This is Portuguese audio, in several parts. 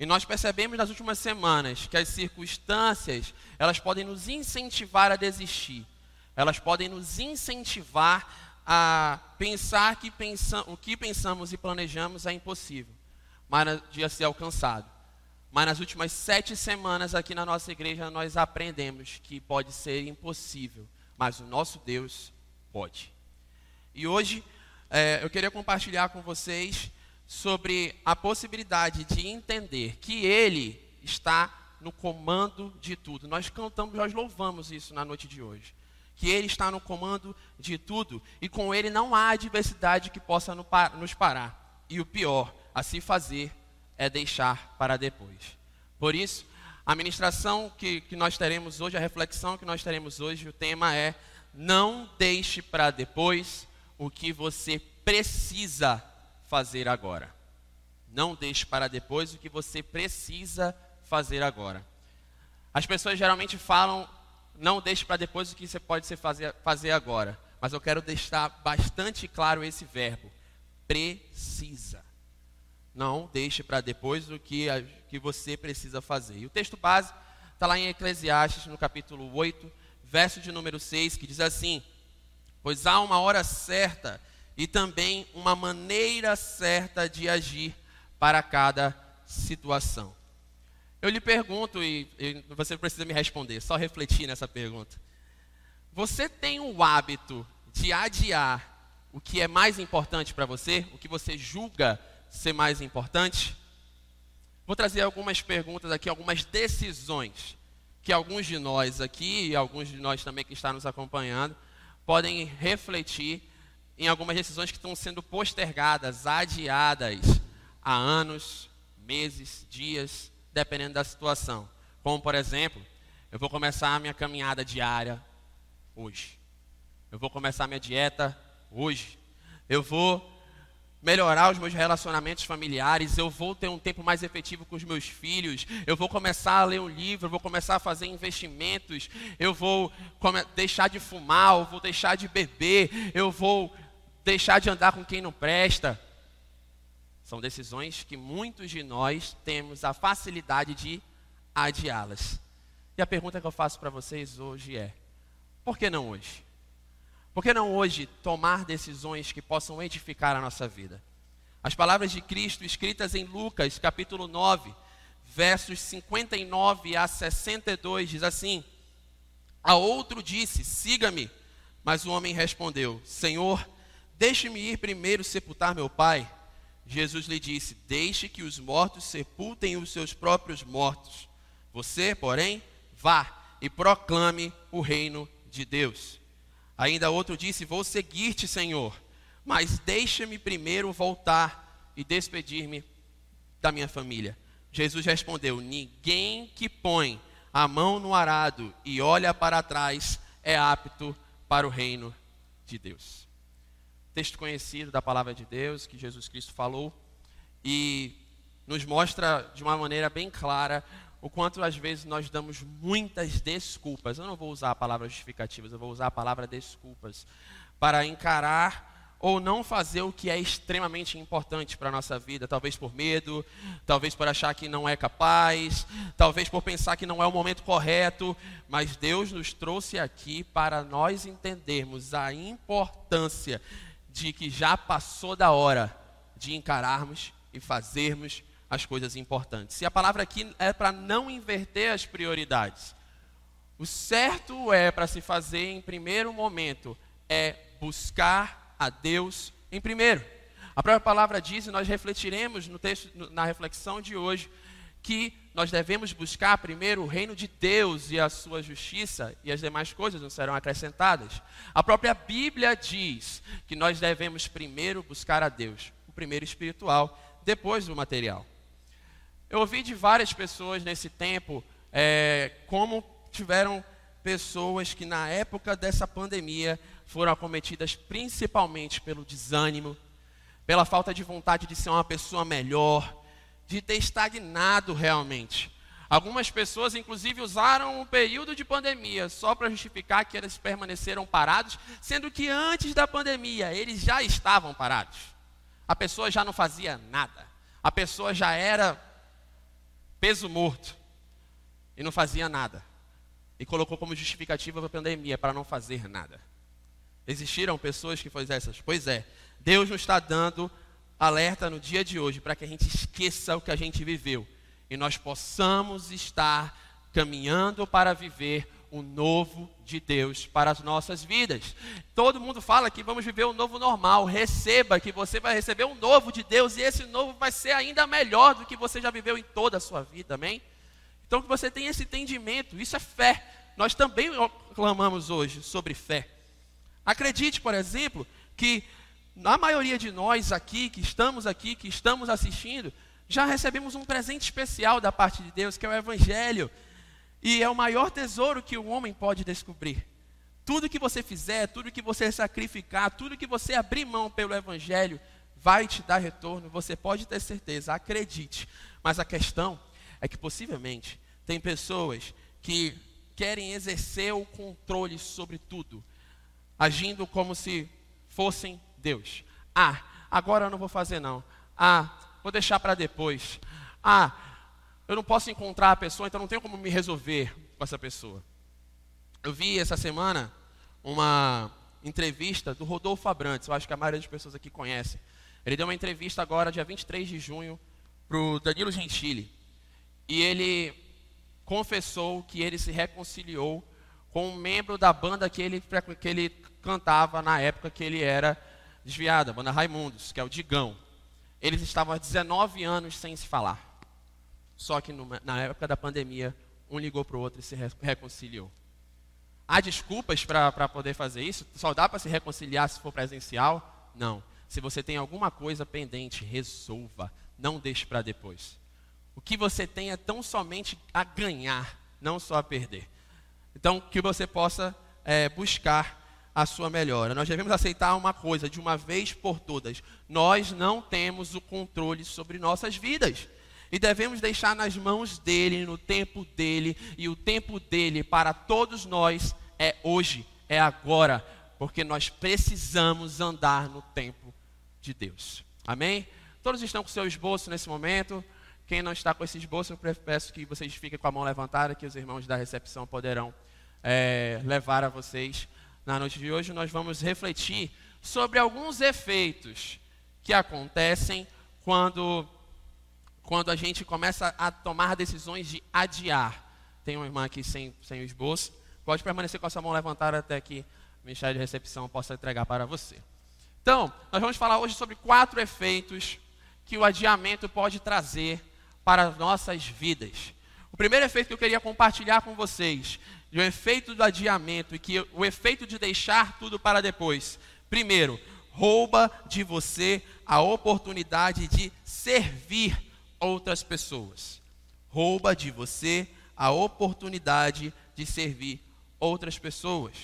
E nós percebemos nas últimas semanas que as circunstâncias, elas podem nos incentivar a desistir. Elas podem nos incentivar a pensar que pensa, o que pensamos e planejamos é impossível, mas de ser alcançado. Mas nas últimas sete semanas aqui na nossa igreja nós aprendemos que pode ser impossível, mas o nosso Deus pode. E hoje é, eu queria compartilhar com vocês sobre a possibilidade de entender que Ele está no comando de tudo. Nós cantamos, nós louvamos isso na noite de hoje. Que Ele está no comando de tudo e com Ele não há adversidade que possa nos parar. E o pior a se fazer é deixar para depois. Por isso, a ministração que, que nós teremos hoje, a reflexão que nós teremos hoje, o tema é: não deixe para depois o que você precisa fazer agora. Não deixe para depois o que você precisa fazer agora. As pessoas geralmente falam, não deixe para depois o que você pode fazer, fazer agora. Mas eu quero deixar bastante claro esse verbo: precisa. Não deixe para depois o que, que você precisa fazer. E o texto base está lá em Eclesiastes, no capítulo 8, verso de número 6, que diz assim: Pois há uma hora certa e também uma maneira certa de agir para cada situação. Eu lhe pergunto, e, e você precisa me responder, só refletir nessa pergunta. Você tem o hábito de adiar o que é mais importante para você, o que você julga ser mais importante? Vou trazer algumas perguntas aqui, algumas decisões que alguns de nós aqui e alguns de nós também que estão nos acompanhando podem refletir em algumas decisões que estão sendo postergadas, adiadas há anos, meses, dias, dependendo da situação. Como, por exemplo, eu vou começar a minha caminhada diária hoje. Eu vou começar a minha dieta hoje. Eu vou melhorar os meus relacionamentos familiares, eu vou ter um tempo mais efetivo com os meus filhos, eu vou começar a ler um livro, eu vou começar a fazer investimentos, eu vou deixar de fumar, eu vou deixar de beber, eu vou deixar de andar com quem não presta. São decisões que muitos de nós temos a facilidade de adiá-las. E a pergunta que eu faço para vocês hoje é: por que não hoje? Por que não hoje tomar decisões que possam edificar a nossa vida? As palavras de Cristo escritas em Lucas, capítulo 9, versos 59 a 62, diz assim: A outro disse: Siga-me. Mas o homem respondeu: Senhor, Deixe-me ir primeiro sepultar meu pai. Jesus lhe disse: Deixe que os mortos sepultem os seus próprios mortos. Você, porém, vá e proclame o reino de Deus. Ainda outro disse: Vou seguir-te, Senhor, mas deixe-me primeiro voltar e despedir-me da minha família. Jesus respondeu: Ninguém que põe a mão no arado e olha para trás é apto para o reino de Deus texto conhecido da palavra de Deus que Jesus Cristo falou e nos mostra de uma maneira bem clara o quanto às vezes nós damos muitas desculpas. Eu não vou usar a palavra justificativas, eu vou usar a palavra desculpas para encarar ou não fazer o que é extremamente importante para a nossa vida, talvez por medo, talvez por achar que não é capaz, talvez por pensar que não é o momento correto, mas Deus nos trouxe aqui para nós entendermos a importância de que já passou da hora de encararmos e fazermos as coisas importantes. E a palavra aqui é para não inverter as prioridades. O certo é para se fazer em primeiro momento é buscar a Deus em primeiro. A própria palavra diz, e nós refletiremos no texto, na reflexão de hoje, que nós devemos buscar primeiro o reino de Deus e a sua justiça, e as demais coisas não serão acrescentadas. A própria Bíblia diz que nós devemos primeiro buscar a Deus, o primeiro espiritual, depois o material. Eu ouvi de várias pessoas nesse tempo é, como tiveram pessoas que na época dessa pandemia foram acometidas principalmente pelo desânimo, pela falta de vontade de ser uma pessoa melhor, de ter estagnado realmente. Algumas pessoas, inclusive, usaram o período de pandemia só para justificar que eles permaneceram parados, sendo que antes da pandemia eles já estavam parados. A pessoa já não fazia nada. A pessoa já era peso morto e não fazia nada. E colocou como justificativa a pandemia para não fazer nada. Existiram pessoas que fizeram essas? Pois é. Deus nos está dando alerta no dia de hoje para que a gente esqueça o que a gente viveu e nós possamos estar caminhando para viver o novo de Deus para as nossas vidas. Todo mundo fala que vamos viver um novo normal. Receba que você vai receber um novo de Deus e esse novo vai ser ainda melhor do que você já viveu em toda a sua vida, amém? Então que você tenha esse entendimento, isso é fé. Nós também clamamos hoje sobre fé. Acredite, por exemplo, que a maioria de nós aqui, que estamos aqui, que estamos assistindo, já recebemos um presente especial da parte de Deus, que é o Evangelho. E é o maior tesouro que o homem pode descobrir. Tudo que você fizer, tudo que você sacrificar, tudo que você abrir mão pelo Evangelho, vai te dar retorno, você pode ter certeza, acredite. Mas a questão é que possivelmente tem pessoas que querem exercer o controle sobre tudo, agindo como se fossem Deus. Ah, agora eu não vou fazer não. Ah, vou deixar para depois. Ah, eu não posso encontrar a pessoa, então não tenho como me resolver com essa pessoa. Eu vi essa semana uma entrevista do Rodolfo Abrantes, eu acho que a maioria das pessoas aqui conhece. Ele deu uma entrevista agora, dia 23 de junho, para o Danilo Gentili. E ele confessou que ele se reconciliou com um membro da banda que ele, que ele cantava na época que ele era desviado, a banda Raimundos, que é o Digão. Eles estavam há 19 anos sem se falar. Só que numa, na época da pandemia, um ligou para o outro e se re reconciliou. Há desculpas para poder fazer isso? Só dá para se reconciliar se for presencial? Não. Se você tem alguma coisa pendente, resolva. Não deixe para depois. O que você tem é tão somente a ganhar, não só a perder. Então, que você possa é, buscar a sua melhora. Nós devemos aceitar uma coisa de uma vez por todas: nós não temos o controle sobre nossas vidas. E devemos deixar nas mãos dele, no tempo dele, e o tempo dele para todos nós é hoje, é agora, porque nós precisamos andar no tempo de Deus. Amém? Todos estão com seu esboço nesse momento. Quem não está com esse esboço, eu peço que vocês fiquem com a mão levantada, que os irmãos da recepção poderão é, levar a vocês. Na noite de hoje, nós vamos refletir sobre alguns efeitos que acontecem quando quando a gente começa a tomar decisões de adiar. Tem uma irmã aqui sem, sem o esboço. Pode permanecer com a sua mão levantada até que o Ministério de Recepção possa entregar para você. Então, nós vamos falar hoje sobre quatro efeitos que o adiamento pode trazer para as nossas vidas. O primeiro efeito que eu queria compartilhar com vocês, o efeito do adiamento e que o efeito de deixar tudo para depois. Primeiro, rouba de você a oportunidade de servir outras pessoas. Rouba de você a oportunidade de servir outras pessoas.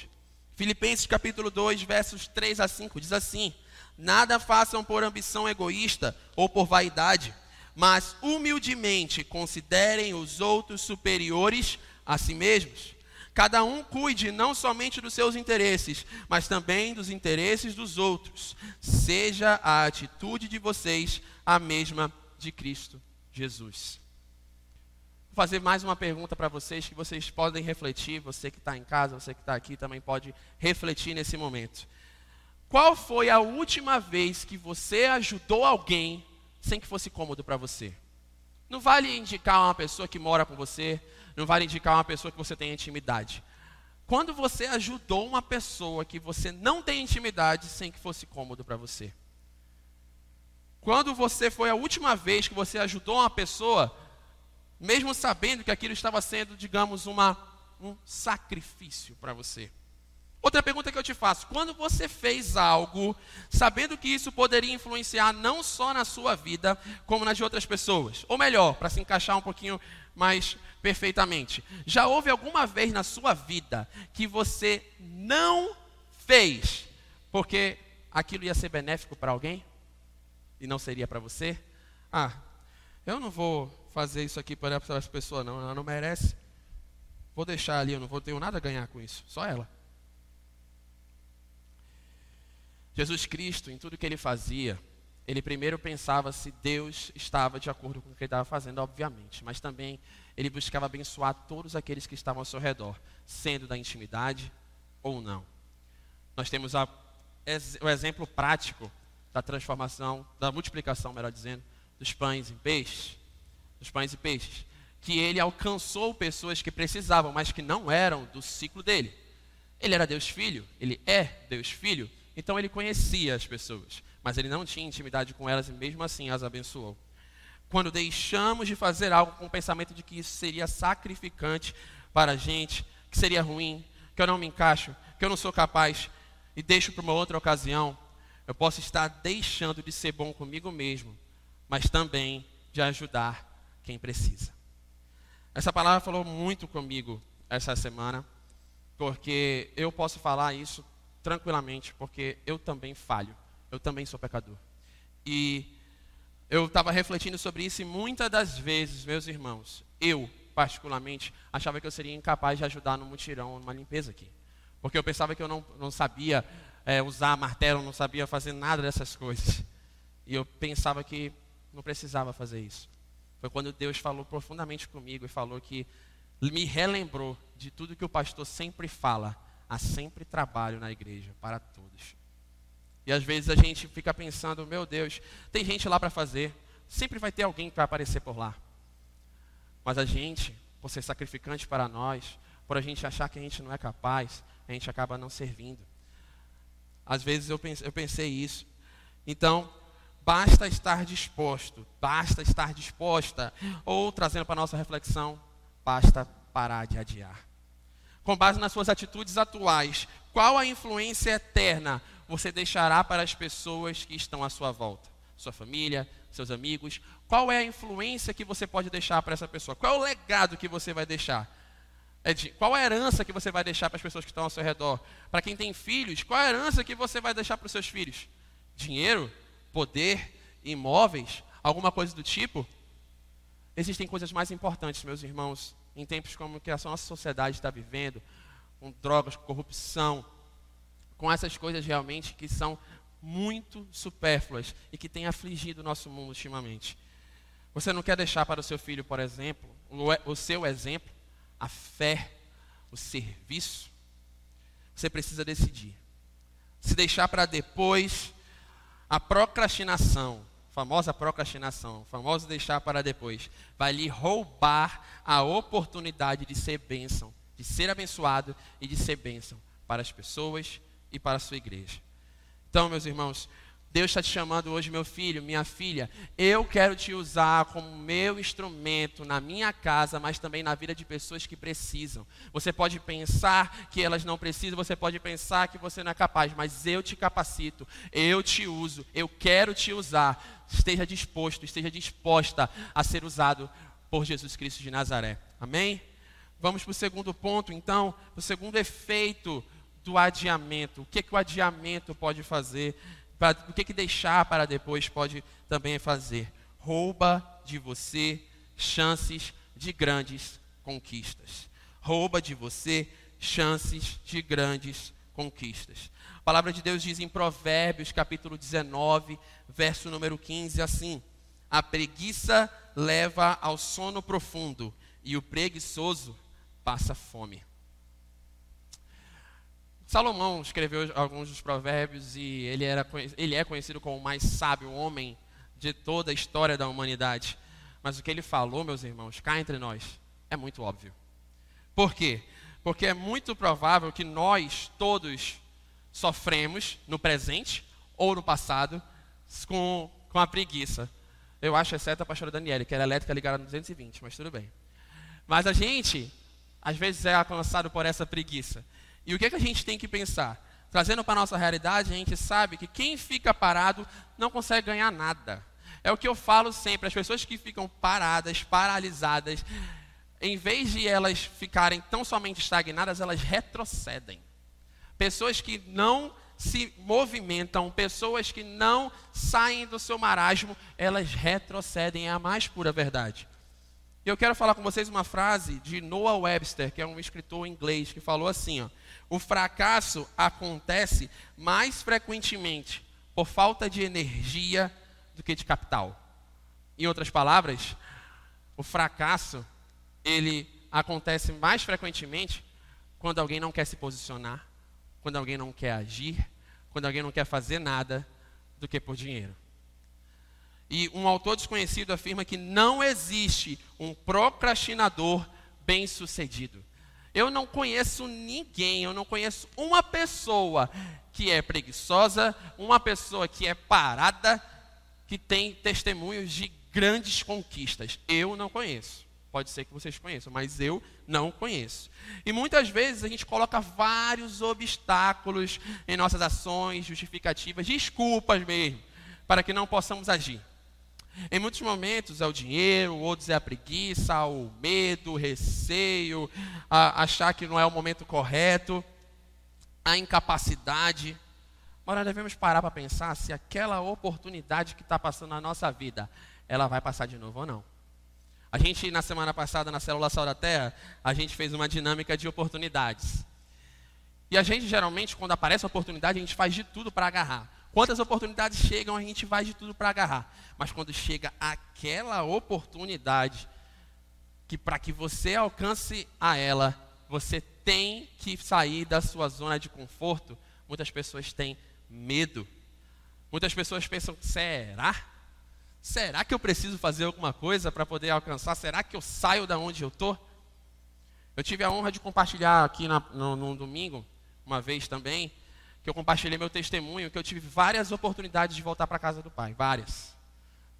Filipenses capítulo 2, versos 3 a 5 diz assim: Nada façam por ambição egoísta ou por vaidade, mas humildemente considerem os outros superiores a si mesmos. Cada um cuide não somente dos seus interesses, mas também dos interesses dos outros. Seja a atitude de vocês a mesma de Cristo Jesus. Vou fazer mais uma pergunta para vocês que vocês podem refletir. Você que está em casa, você que está aqui também pode refletir nesse momento. Qual foi a última vez que você ajudou alguém sem que fosse cômodo para você? Não vale indicar uma pessoa que mora com você, não vale indicar uma pessoa que você tem intimidade. Quando você ajudou uma pessoa que você não tem intimidade sem que fosse cômodo para você? Quando você foi a última vez que você ajudou uma pessoa, mesmo sabendo que aquilo estava sendo, digamos, uma, um sacrifício para você? Outra pergunta que eu te faço: quando você fez algo sabendo que isso poderia influenciar não só na sua vida, como na de outras pessoas? Ou melhor, para se encaixar um pouquinho mais perfeitamente, já houve alguma vez na sua vida que você não fez porque aquilo ia ser benéfico para alguém? e não seria para você? Ah, eu não vou fazer isso aqui para essa pessoa, não, ela não merece. Vou deixar ali, eu não vou ter nada a ganhar com isso, só ela. Jesus Cristo, em tudo que ele fazia, ele primeiro pensava se Deus estava de acordo com o que ele estava fazendo, obviamente, mas também ele buscava abençoar todos aqueles que estavam ao seu redor, sendo da intimidade ou não. Nós temos a, o exemplo prático da transformação, da multiplicação, melhor dizendo, dos pães em peixes, dos pães e peixes, que ele alcançou pessoas que precisavam, mas que não eram do ciclo dele. Ele era Deus Filho, ele é Deus Filho, então ele conhecia as pessoas, mas ele não tinha intimidade com elas e mesmo assim as abençoou. Quando deixamos de fazer algo com o pensamento de que isso seria sacrificante para a gente, que seria ruim, que eu não me encaixo, que eu não sou capaz, e deixo para uma outra ocasião, eu posso estar deixando de ser bom comigo mesmo, mas também de ajudar quem precisa. Essa palavra falou muito comigo essa semana, porque eu posso falar isso tranquilamente, porque eu também falho, eu também sou pecador. E eu estava refletindo sobre isso e muitas das vezes, meus irmãos, eu, particularmente, achava que eu seria incapaz de ajudar no mutirão, numa limpeza aqui. Porque eu pensava que eu não, não sabia é, usar martelo, não sabia fazer nada dessas coisas. E eu pensava que não precisava fazer isso. Foi quando Deus falou profundamente comigo e falou que me relembrou de tudo que o pastor sempre fala há sempre trabalho na igreja para todos. E às vezes a gente fica pensando, meu Deus, tem gente lá para fazer, sempre vai ter alguém vai aparecer por lá. Mas a gente, por ser sacrificante para nós, por a gente achar que a gente não é capaz, a gente acaba não servindo. Às vezes eu pensei, eu pensei isso. Então, basta estar disposto, basta estar disposta, ou trazendo para a nossa reflexão, basta parar de adiar com base nas suas atitudes atuais, qual a influência eterna você deixará para as pessoas que estão à sua volta? Sua família, seus amigos? Qual é a influência que você pode deixar para essa pessoa? Qual é o legado que você vai deixar? É qual a herança que você vai deixar para as pessoas que estão ao seu redor? Para quem tem filhos, qual a herança que você vai deixar para os seus filhos? Dinheiro? Poder? Imóveis? Alguma coisa do tipo? Existem coisas mais importantes, meus irmãos, em tempos como que a nossa sociedade está vivendo, com drogas, com corrupção, com essas coisas realmente que são muito supérfluas e que têm afligido o nosso mundo ultimamente. Você não quer deixar para o seu filho, por exemplo, o seu exemplo, a fé, o serviço? Você precisa decidir. Se deixar para depois, a procrastinação, famosa procrastinação, famoso deixar para depois, vai lhe roubar a oportunidade de ser bênção, de ser abençoado e de ser bênção para as pessoas e para a sua igreja. Então, meus irmãos, Deus está te chamando hoje, meu filho, minha filha. Eu quero te usar como meu instrumento na minha casa, mas também na vida de pessoas que precisam. Você pode pensar que elas não precisam, você pode pensar que você não é capaz, mas eu te capacito, eu te uso, eu quero te usar. Esteja disposto, esteja disposta a ser usado por Jesus Cristo de Nazaré. Amém? Vamos para o segundo ponto, então, o segundo efeito do adiamento. O que, que o adiamento pode fazer? O que, que deixar para depois pode também fazer? Rouba de você chances de grandes conquistas. Rouba de você chances de grandes conquistas. A palavra de Deus diz em Provérbios, capítulo 19, verso número 15, assim: A preguiça leva ao sono profundo, e o preguiçoso passa fome. Salomão escreveu alguns dos provérbios e ele, era, ele é conhecido como o mais sábio homem de toda a história da humanidade. Mas o que ele falou, meus irmãos, cá entre nós, é muito óbvio. Por quê? Porque é muito provável que nós todos sofremos no presente ou no passado com, com a preguiça. Eu acho, exceto a pastora Daniela, que era elétrica ligada no 220, mas tudo bem. Mas a gente, às vezes, é alcançado por essa preguiça. E o que, é que a gente tem que pensar? Trazendo para a nossa realidade, a gente sabe que quem fica parado não consegue ganhar nada. É o que eu falo sempre, as pessoas que ficam paradas, paralisadas, em vez de elas ficarem tão somente estagnadas, elas retrocedem. Pessoas que não se movimentam, pessoas que não saem do seu marasmo, elas retrocedem, é a mais pura verdade. Eu quero falar com vocês uma frase de Noah Webster, que é um escritor inglês, que falou assim: ó, o fracasso acontece mais frequentemente por falta de energia do que de capital. Em outras palavras, o fracasso ele acontece mais frequentemente quando alguém não quer se posicionar, quando alguém não quer agir, quando alguém não quer fazer nada do que por dinheiro. E um autor desconhecido afirma que não existe um procrastinador bem-sucedido. Eu não conheço ninguém, eu não conheço uma pessoa que é preguiçosa, uma pessoa que é parada, que tem testemunhos de grandes conquistas. Eu não conheço. Pode ser que vocês conheçam, mas eu não conheço. E muitas vezes a gente coloca vários obstáculos em nossas ações, justificativas, desculpas mesmo, para que não possamos agir. Em muitos momentos é o dinheiro, outros é a preguiça, o medo, o receio, achar que não é o momento correto, a incapacidade. Mas nós devemos parar para pensar se aquela oportunidade que está passando na nossa vida, ela vai passar de novo ou não. A gente, na semana passada, na Célula Sal da Terra, a gente fez uma dinâmica de oportunidades. E a gente, geralmente, quando aparece a oportunidade, a gente faz de tudo para agarrar. Quantas oportunidades chegam, a gente faz de tudo para agarrar. Mas quando chega aquela oportunidade, que para que você alcance a ela, você tem que sair da sua zona de conforto, muitas pessoas têm medo. Muitas pessoas pensam: será? Será que eu preciso fazer alguma coisa para poder alcançar? Será que eu saio da onde eu estou? Eu tive a honra de compartilhar aqui na, no, no domingo, uma vez também, que eu compartilhei meu testemunho, que eu tive várias oportunidades de voltar para a casa do Pai, várias.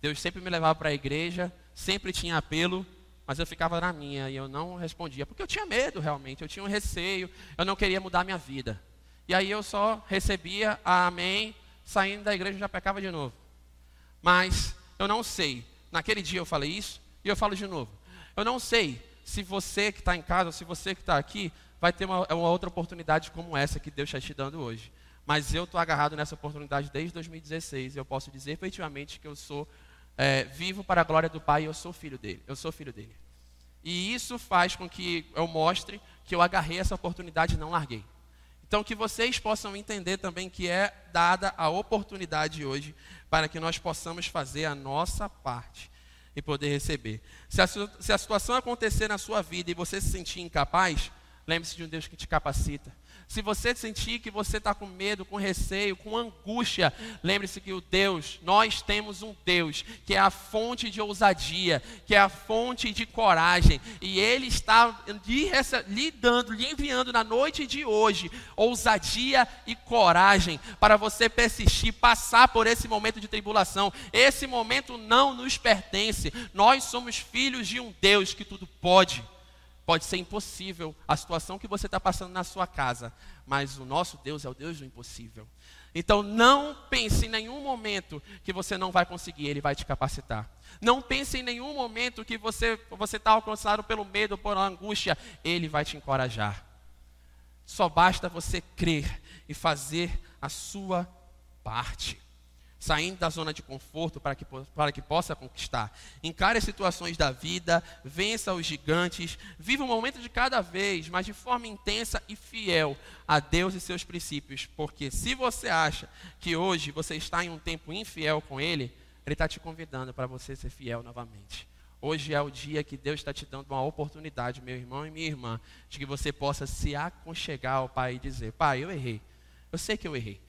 Deus sempre me levava para a igreja, sempre tinha apelo, mas eu ficava na minha e eu não respondia, porque eu tinha medo realmente, eu tinha um receio, eu não queria mudar minha vida. E aí eu só recebia a amém, saindo da igreja já pecava de novo. Mas eu não sei, naquele dia eu falei isso e eu falo de novo. Eu não sei se você que está em casa, se você que está aqui, vai ter uma, uma outra oportunidade como essa que Deus está te dando hoje. Mas eu estou agarrado nessa oportunidade desde 2016 e eu posso dizer efetivamente que eu sou é, vivo para a glória do Pai e eu sou filho dele. Eu sou filho dele. E isso faz com que eu mostre que eu agarrei essa oportunidade e não larguei. Então, que vocês possam entender também que é dada a oportunidade hoje para que nós possamos fazer a nossa parte e poder receber. Se a, se a situação acontecer na sua vida e você se sentir incapaz, Lembre-se de um Deus que te capacita. Se você sentir que você está com medo, com receio, com angústia, lembre-se que o Deus, nós temos um Deus que é a fonte de ousadia, que é a fonte de coragem, e Ele está lhe, lhe dando, lhe enviando na noite de hoje ousadia e coragem para você persistir, passar por esse momento de tribulação. Esse momento não nos pertence. Nós somos filhos de um Deus que tudo pode. Pode ser impossível a situação que você está passando na sua casa, mas o nosso Deus é o Deus do impossível. Então não pense em nenhum momento que você não vai conseguir, Ele vai te capacitar. Não pense em nenhum momento que você está alcançado pelo medo, por angústia, Ele vai te encorajar. Só basta você crer e fazer a sua parte saindo da zona de conforto para que, para que possa conquistar. Encare as situações da vida, vença os gigantes, viva um momento de cada vez, mas de forma intensa e fiel a Deus e seus princípios. Porque se você acha que hoje você está em um tempo infiel com Ele, Ele está te convidando para você ser fiel novamente. Hoje é o dia que Deus está te dando uma oportunidade, meu irmão e minha irmã, de que você possa se aconchegar ao Pai e dizer: Pai, eu errei. Eu sei que eu errei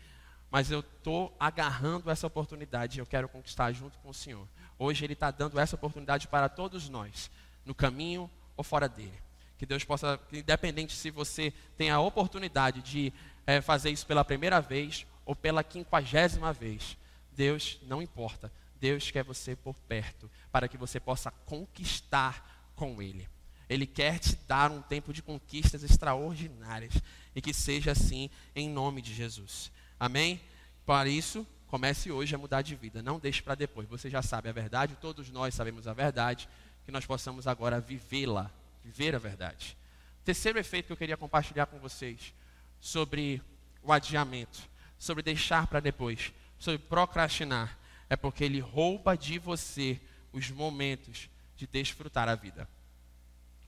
mas eu estou agarrando essa oportunidade e eu quero conquistar junto com o Senhor. Hoje Ele está dando essa oportunidade para todos nós, no caminho ou fora dele. Que Deus possa, independente se você tem a oportunidade de é, fazer isso pela primeira vez ou pela quinquagésima vez, Deus não importa. Deus quer você por perto, para que você possa conquistar com Ele. Ele quer te dar um tempo de conquistas extraordinárias e que seja assim em nome de Jesus. Amém? Para isso, comece hoje a mudar de vida. Não deixe para depois. Você já sabe a verdade, todos nós sabemos a verdade, que nós possamos agora vivê-la, viver a verdade. Terceiro efeito que eu queria compartilhar com vocês sobre o adiamento, sobre deixar para depois, sobre procrastinar, é porque ele rouba de você os momentos de desfrutar a vida.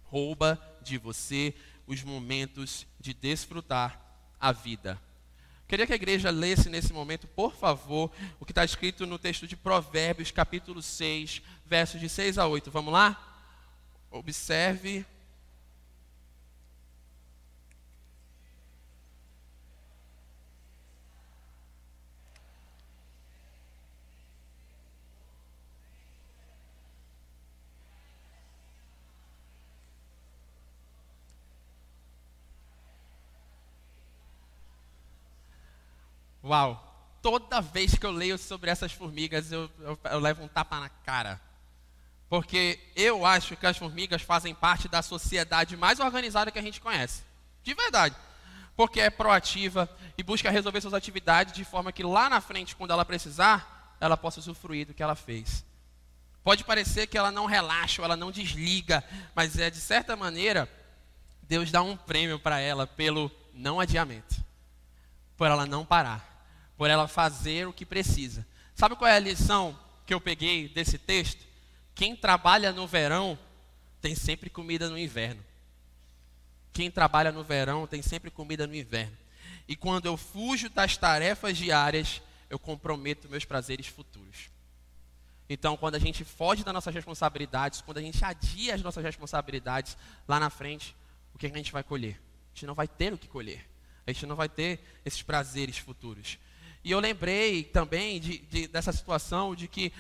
Rouba de você os momentos de desfrutar a vida. Queria que a igreja lesse nesse momento, por favor, o que está escrito no texto de Provérbios, capítulo 6, versos de 6 a 8. Vamos lá? Observe Uau! Toda vez que eu leio sobre essas formigas, eu, eu, eu levo um tapa na cara. Porque eu acho que as formigas fazem parte da sociedade mais organizada que a gente conhece. De verdade. Porque é proativa e busca resolver suas atividades de forma que lá na frente, quando ela precisar, ela possa usufruir do que ela fez. Pode parecer que ela não relaxa, ela não desliga, mas é de certa maneira, Deus dá um prêmio para ela pelo não adiamento, por ela não parar por ela fazer o que precisa. Sabe qual é a lição que eu peguei desse texto? Quem trabalha no verão tem sempre comida no inverno. Quem trabalha no verão tem sempre comida no inverno. E quando eu fujo das tarefas diárias, eu comprometo meus prazeres futuros. Então, quando a gente foge das nossas responsabilidades, quando a gente adia as nossas responsabilidades, lá na frente, o que a gente vai colher? A gente não vai ter o que colher. A gente não vai ter esses prazeres futuros. E eu lembrei também de, de, dessa situação de que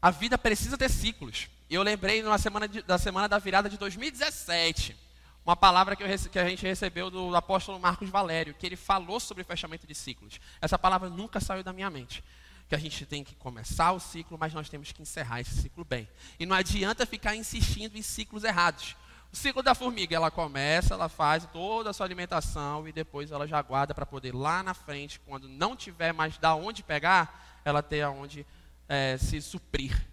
a vida precisa ter ciclos. Eu lembrei numa semana de, da semana da virada de 2017, uma palavra que, eu, que, a gente recebeu do apóstolo Marcos Valério, que ele falou sobre fechamento de ciclos. Essa palavra nunca saiu da minha mente. Que a gente tem que começar o ciclo, mas nós temos que encerrar esse ciclo bem. E não adianta ficar insistindo em ciclos errados. O ciclo da formiga, ela começa, ela faz toda a sua alimentação e depois ela já guarda para poder lá na frente, quando não tiver mais da onde pegar, ela ter aonde é, se suprir.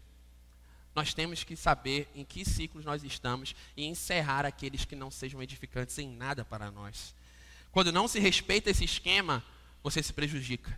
Nós temos que saber em que ciclos nós estamos e encerrar aqueles que não sejam edificantes em nada para nós. Quando não se respeita esse esquema, você se prejudica.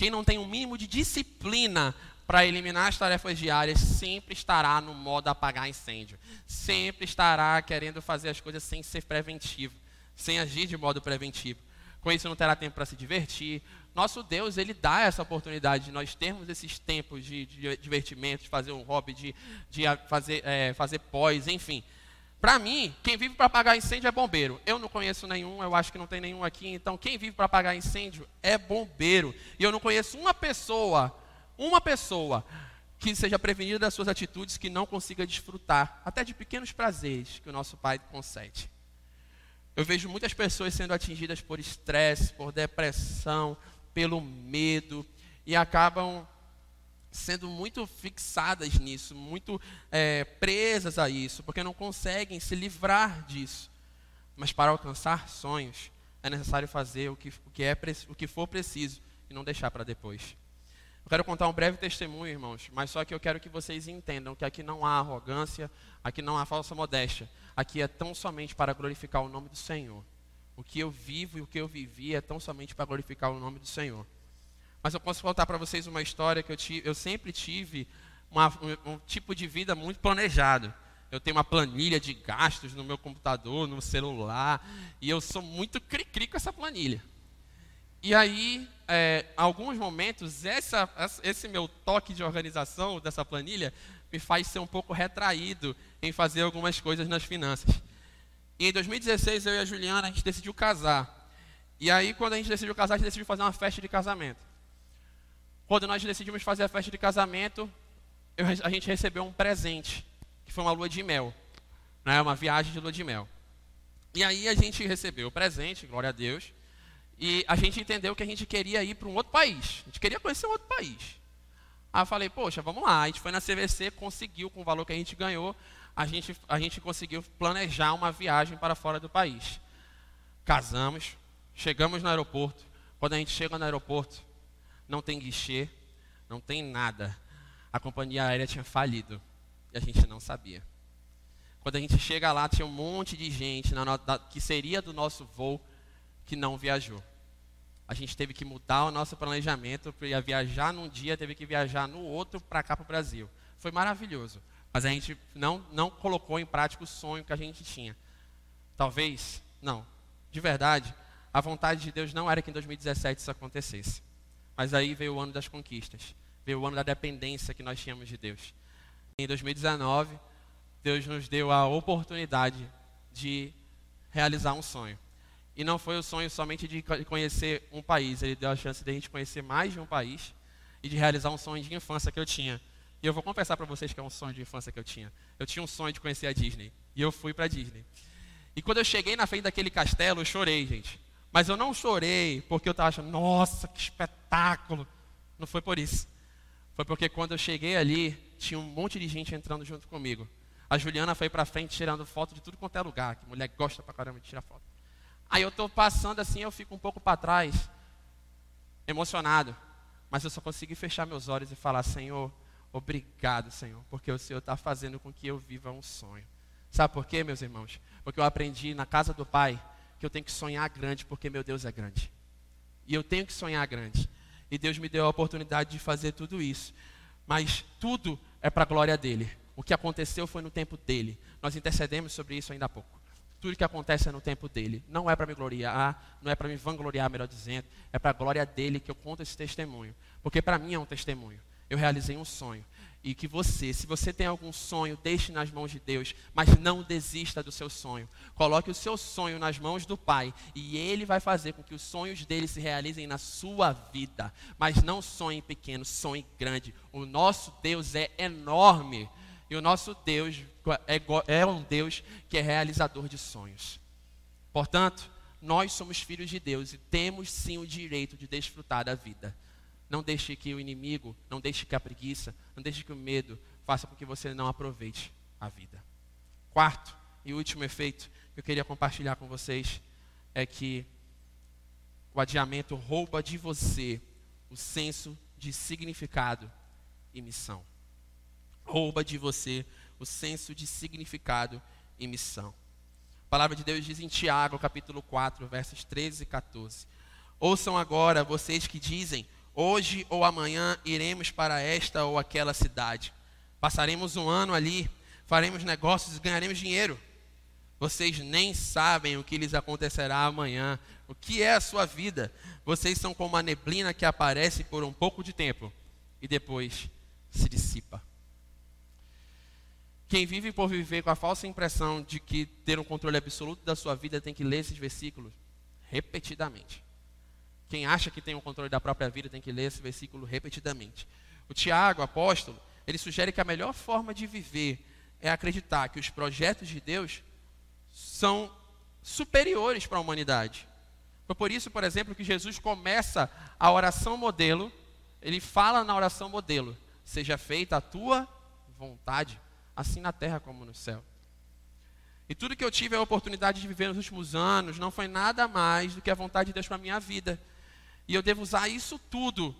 Quem não tem um mínimo de disciplina para eliminar as tarefas diárias, sempre estará no modo apagar incêndio. Sempre estará querendo fazer as coisas sem ser preventivo, sem agir de modo preventivo. Com isso não terá tempo para se divertir. Nosso Deus, ele dá essa oportunidade de nós termos esses tempos de, de divertimento, de fazer um hobby, de, de fazer, é, fazer pós, enfim. Para mim, quem vive para apagar incêndio é bombeiro. Eu não conheço nenhum, eu acho que não tem nenhum aqui. Então, quem vive para apagar incêndio é bombeiro. E eu não conheço uma pessoa uma pessoa que seja prevenida das suas atitudes, que não consiga desfrutar até de pequenos prazeres que o nosso Pai concede. Eu vejo muitas pessoas sendo atingidas por estresse, por depressão, pelo medo, e acabam sendo muito fixadas nisso, muito é, presas a isso, porque não conseguem se livrar disso. Mas para alcançar sonhos, é necessário fazer o que, o que, é, o que for preciso e não deixar para depois. Eu quero contar um breve testemunho, irmãos, mas só que eu quero que vocês entendam que aqui não há arrogância, aqui não há falsa modéstia. Aqui é tão somente para glorificar o nome do Senhor. O que eu vivo e o que eu vivi é tão somente para glorificar o nome do Senhor. Mas eu posso contar para vocês uma história que eu, tive, eu sempre tive uma, um, um tipo de vida muito planejado. Eu tenho uma planilha de gastos no meu computador, no celular, e eu sou muito cri-cri com essa planilha. E aí, é, alguns momentos, essa, esse meu toque de organização dessa planilha me faz ser um pouco retraído em fazer algumas coisas nas finanças. E em 2016, eu e a Juliana, a gente decidiu casar. E aí, quando a gente decidiu casar, a gente decidiu fazer uma festa de casamento. Quando nós decidimos fazer a festa de casamento, eu, a gente recebeu um presente, que foi uma lua de mel. Né, uma viagem de lua de mel. E aí a gente recebeu o presente, glória a Deus. E a gente entendeu que a gente queria ir para um outro país. A gente queria conhecer um outro país. Aí eu falei, poxa, vamos lá. A gente foi na CVC, conseguiu, com o valor que a gente ganhou, a gente, a gente conseguiu planejar uma viagem para fora do país. Casamos, chegamos no aeroporto. Quando a gente chega no aeroporto, não tem guichê, não tem nada. A companhia aérea tinha falido e a gente não sabia. Quando a gente chega lá, tinha um monte de gente na, que seria do nosso voo que não viajou a gente teve que mudar o nosso planejamento, ia viajar num dia, teve que viajar no outro para cá para o Brasil. Foi maravilhoso, mas a gente não, não colocou em prática o sonho que a gente tinha. Talvez, não, de verdade, a vontade de Deus não era que em 2017 isso acontecesse. Mas aí veio o ano das conquistas, veio o ano da dependência que nós tínhamos de Deus. Em 2019, Deus nos deu a oportunidade de realizar um sonho. E não foi o sonho somente de conhecer um país, ele deu a chance de a gente conhecer mais de um país e de realizar um sonho de infância que eu tinha. E eu vou confessar para vocês que é um sonho de infância que eu tinha. Eu tinha um sonho de conhecer a Disney. E eu fui para a Disney. E quando eu cheguei na frente daquele castelo, eu chorei, gente. Mas eu não chorei porque eu estava achando, nossa, que espetáculo. Não foi por isso. Foi porque quando eu cheguei ali, tinha um monte de gente entrando junto comigo. A Juliana foi para frente tirando foto de tudo quanto é lugar, que mulher gosta pra caramba de tirar foto. Aí eu estou passando assim, eu fico um pouco para trás, emocionado. Mas eu só consegui fechar meus olhos e falar, Senhor, obrigado, Senhor, porque o Senhor está fazendo com que eu viva um sonho. Sabe por quê, meus irmãos? Porque eu aprendi na casa do Pai que eu tenho que sonhar grande, porque meu Deus é grande. E eu tenho que sonhar grande. E Deus me deu a oportunidade de fazer tudo isso. Mas tudo é para a glória dele. O que aconteceu foi no tempo dele. Nós intercedemos sobre isso ainda há pouco. Tudo que acontece é no tempo dele. Não é para me gloriar, não é para me vangloriar, melhor dizendo. É para a glória dele que eu conto esse testemunho. Porque para mim é um testemunho. Eu realizei um sonho e que você, se você tem algum sonho, deixe nas mãos de Deus, mas não desista do seu sonho. Coloque o seu sonho nas mãos do Pai e Ele vai fazer com que os sonhos dele se realizem na sua vida. Mas não sonhe pequeno, sonhe grande. O nosso Deus é enorme e o nosso Deus é, é um Deus que é realizador de sonhos. Portanto, nós somos filhos de Deus e temos sim o direito de desfrutar da vida. Não deixe que o inimigo, não deixe que a preguiça, não deixe que o medo faça com que você não aproveite a vida. Quarto e último efeito que eu queria compartilhar com vocês é que o adiamento rouba de você o senso de significado e missão. Rouba de você o senso de significado e missão. A palavra de Deus diz em Tiago, capítulo 4, versos 13 e 14. Ouçam agora vocês que dizem: Hoje ou amanhã iremos para esta ou aquela cidade. Passaremos um ano ali, faremos negócios e ganharemos dinheiro. Vocês nem sabem o que lhes acontecerá amanhã. O que é a sua vida? Vocês são como a neblina que aparece por um pouco de tempo e depois se dissipa. Quem vive por viver com a falsa impressão de que ter um controle absoluto da sua vida tem que ler esses versículos repetidamente. Quem acha que tem o controle da própria vida tem que ler esse versículo repetidamente. O Tiago, apóstolo, ele sugere que a melhor forma de viver é acreditar que os projetos de Deus são superiores para a humanidade. Foi por isso, por exemplo, que Jesus começa a oração modelo, ele fala na oração modelo: Seja feita a tua vontade, assim na terra como no céu. E tudo que eu tive a oportunidade de viver nos últimos anos não foi nada mais do que a vontade de Deus para a minha vida. E eu devo usar isso tudo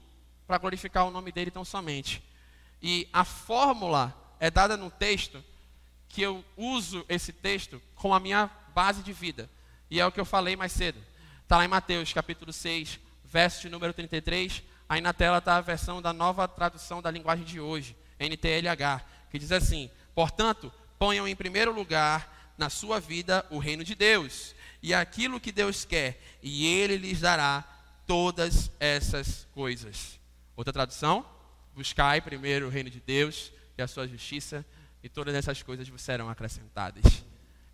para glorificar o nome dele tão somente. E a fórmula é dada no texto que eu uso esse texto com a minha base de vida. E é o que eu falei mais cedo. Está lá em Mateus capítulo 6, verso de número 33. Aí na tela está a versão da nova tradução da linguagem de hoje, NTLH, que diz assim: Portanto, ponham em primeiro lugar na sua vida o reino de Deus e aquilo que Deus quer, e Ele lhes dará todas essas coisas. Outra tradução: buscai primeiro o reino de Deus e a sua justiça, e todas essas coisas vos serão acrescentadas.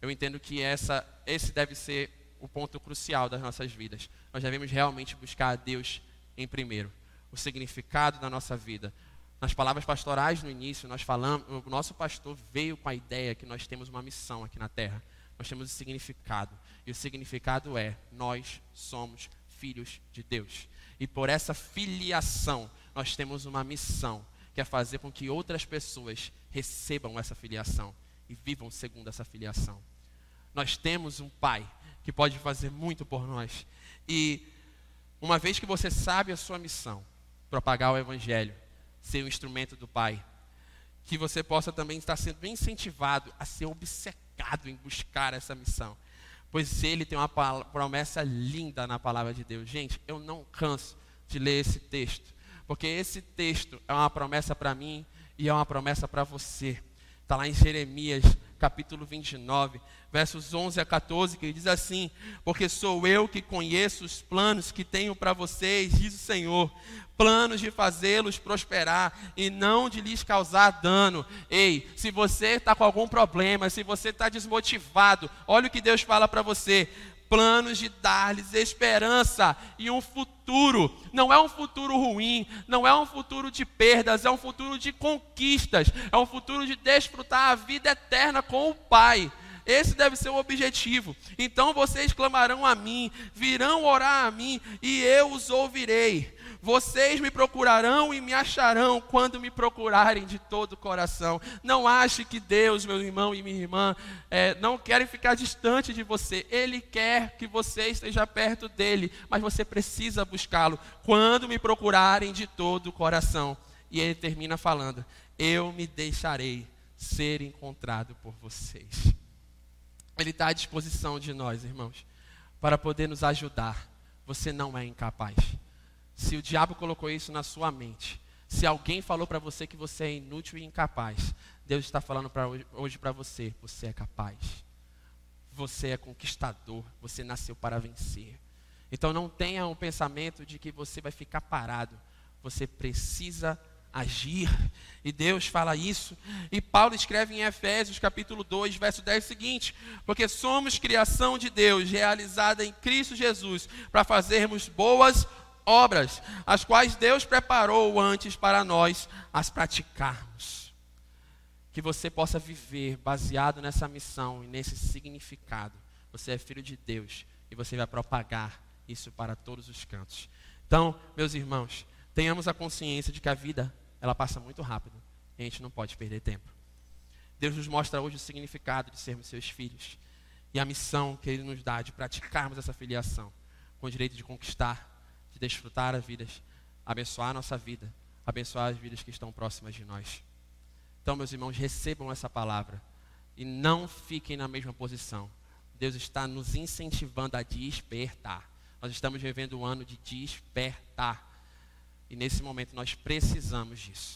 Eu entendo que essa, esse deve ser o ponto crucial das nossas vidas. Nós devemos realmente buscar a Deus em primeiro, o significado da nossa vida. Nas palavras pastorais no início, nós falamos, o nosso pastor veio com a ideia que nós temos uma missão aqui na terra. Nós temos o significado. E o significado é: nós somos filhos de Deus. E por essa filiação, nós temos uma missão, que é fazer com que outras pessoas recebam essa filiação e vivam segundo essa filiação. Nós temos um Pai que pode fazer muito por nós. E uma vez que você sabe a sua missão, propagar o Evangelho, ser um instrumento do Pai, que você possa também estar sendo incentivado a ser obcecado em buscar essa missão pois ele tem uma promessa linda na palavra de Deus. Gente, eu não canso de ler esse texto, porque esse texto é uma promessa para mim e é uma promessa para você. Está lá em Jeremias, capítulo 29, versos 11 a 14, que diz assim: Porque sou eu que conheço os planos que tenho para vocês, diz o Senhor, planos de fazê-los prosperar e não de lhes causar dano. Ei, se você está com algum problema, se você está desmotivado, olha o que Deus fala para você planos de dar-lhes esperança e um futuro. Não é um futuro ruim, não é um futuro de perdas, é um futuro de conquistas, é um futuro de desfrutar a vida eterna com o Pai. Esse deve ser o objetivo. Então vocês clamarão a mim, virão orar a mim, e eu os ouvirei. Vocês me procurarão e me acharão quando me procurarem de todo o coração. Não ache que Deus, meu irmão e minha irmã, é, não querem ficar distante de você. Ele quer que você esteja perto dele, mas você precisa buscá-lo quando me procurarem de todo o coração. E ele termina falando: Eu me deixarei ser encontrado por vocês. Ele está à disposição de nós, irmãos, para poder nos ajudar. Você não é incapaz. Se o diabo colocou isso na sua mente, se alguém falou para você que você é inútil e incapaz, Deus está falando pra hoje para você: você é capaz. Você é conquistador, você nasceu para vencer. Então não tenha um pensamento de que você vai ficar parado. Você precisa agir. E Deus fala isso. E Paulo escreve em Efésios capítulo 2, verso 10 seguinte: Porque somos criação de Deus, realizada em Cristo Jesus, para fazermos boas obras, as quais Deus preparou antes para nós as praticarmos. Que você possa viver baseado nessa missão e nesse significado. Você é filho de Deus e você vai propagar isso para todos os cantos. Então, meus irmãos, tenhamos a consciência de que a vida ela passa muito rápido e a gente não pode perder tempo. Deus nos mostra hoje o significado de sermos seus filhos e a missão que Ele nos dá de praticarmos essa filiação com o direito de conquistar de desfrutar as vidas, abençoar a nossa vida, abençoar as vidas que estão próximas de nós. Então, meus irmãos, recebam essa palavra e não fiquem na mesma posição. Deus está nos incentivando a despertar. Nós estamos vivendo um ano de despertar. E nesse momento nós precisamos disso.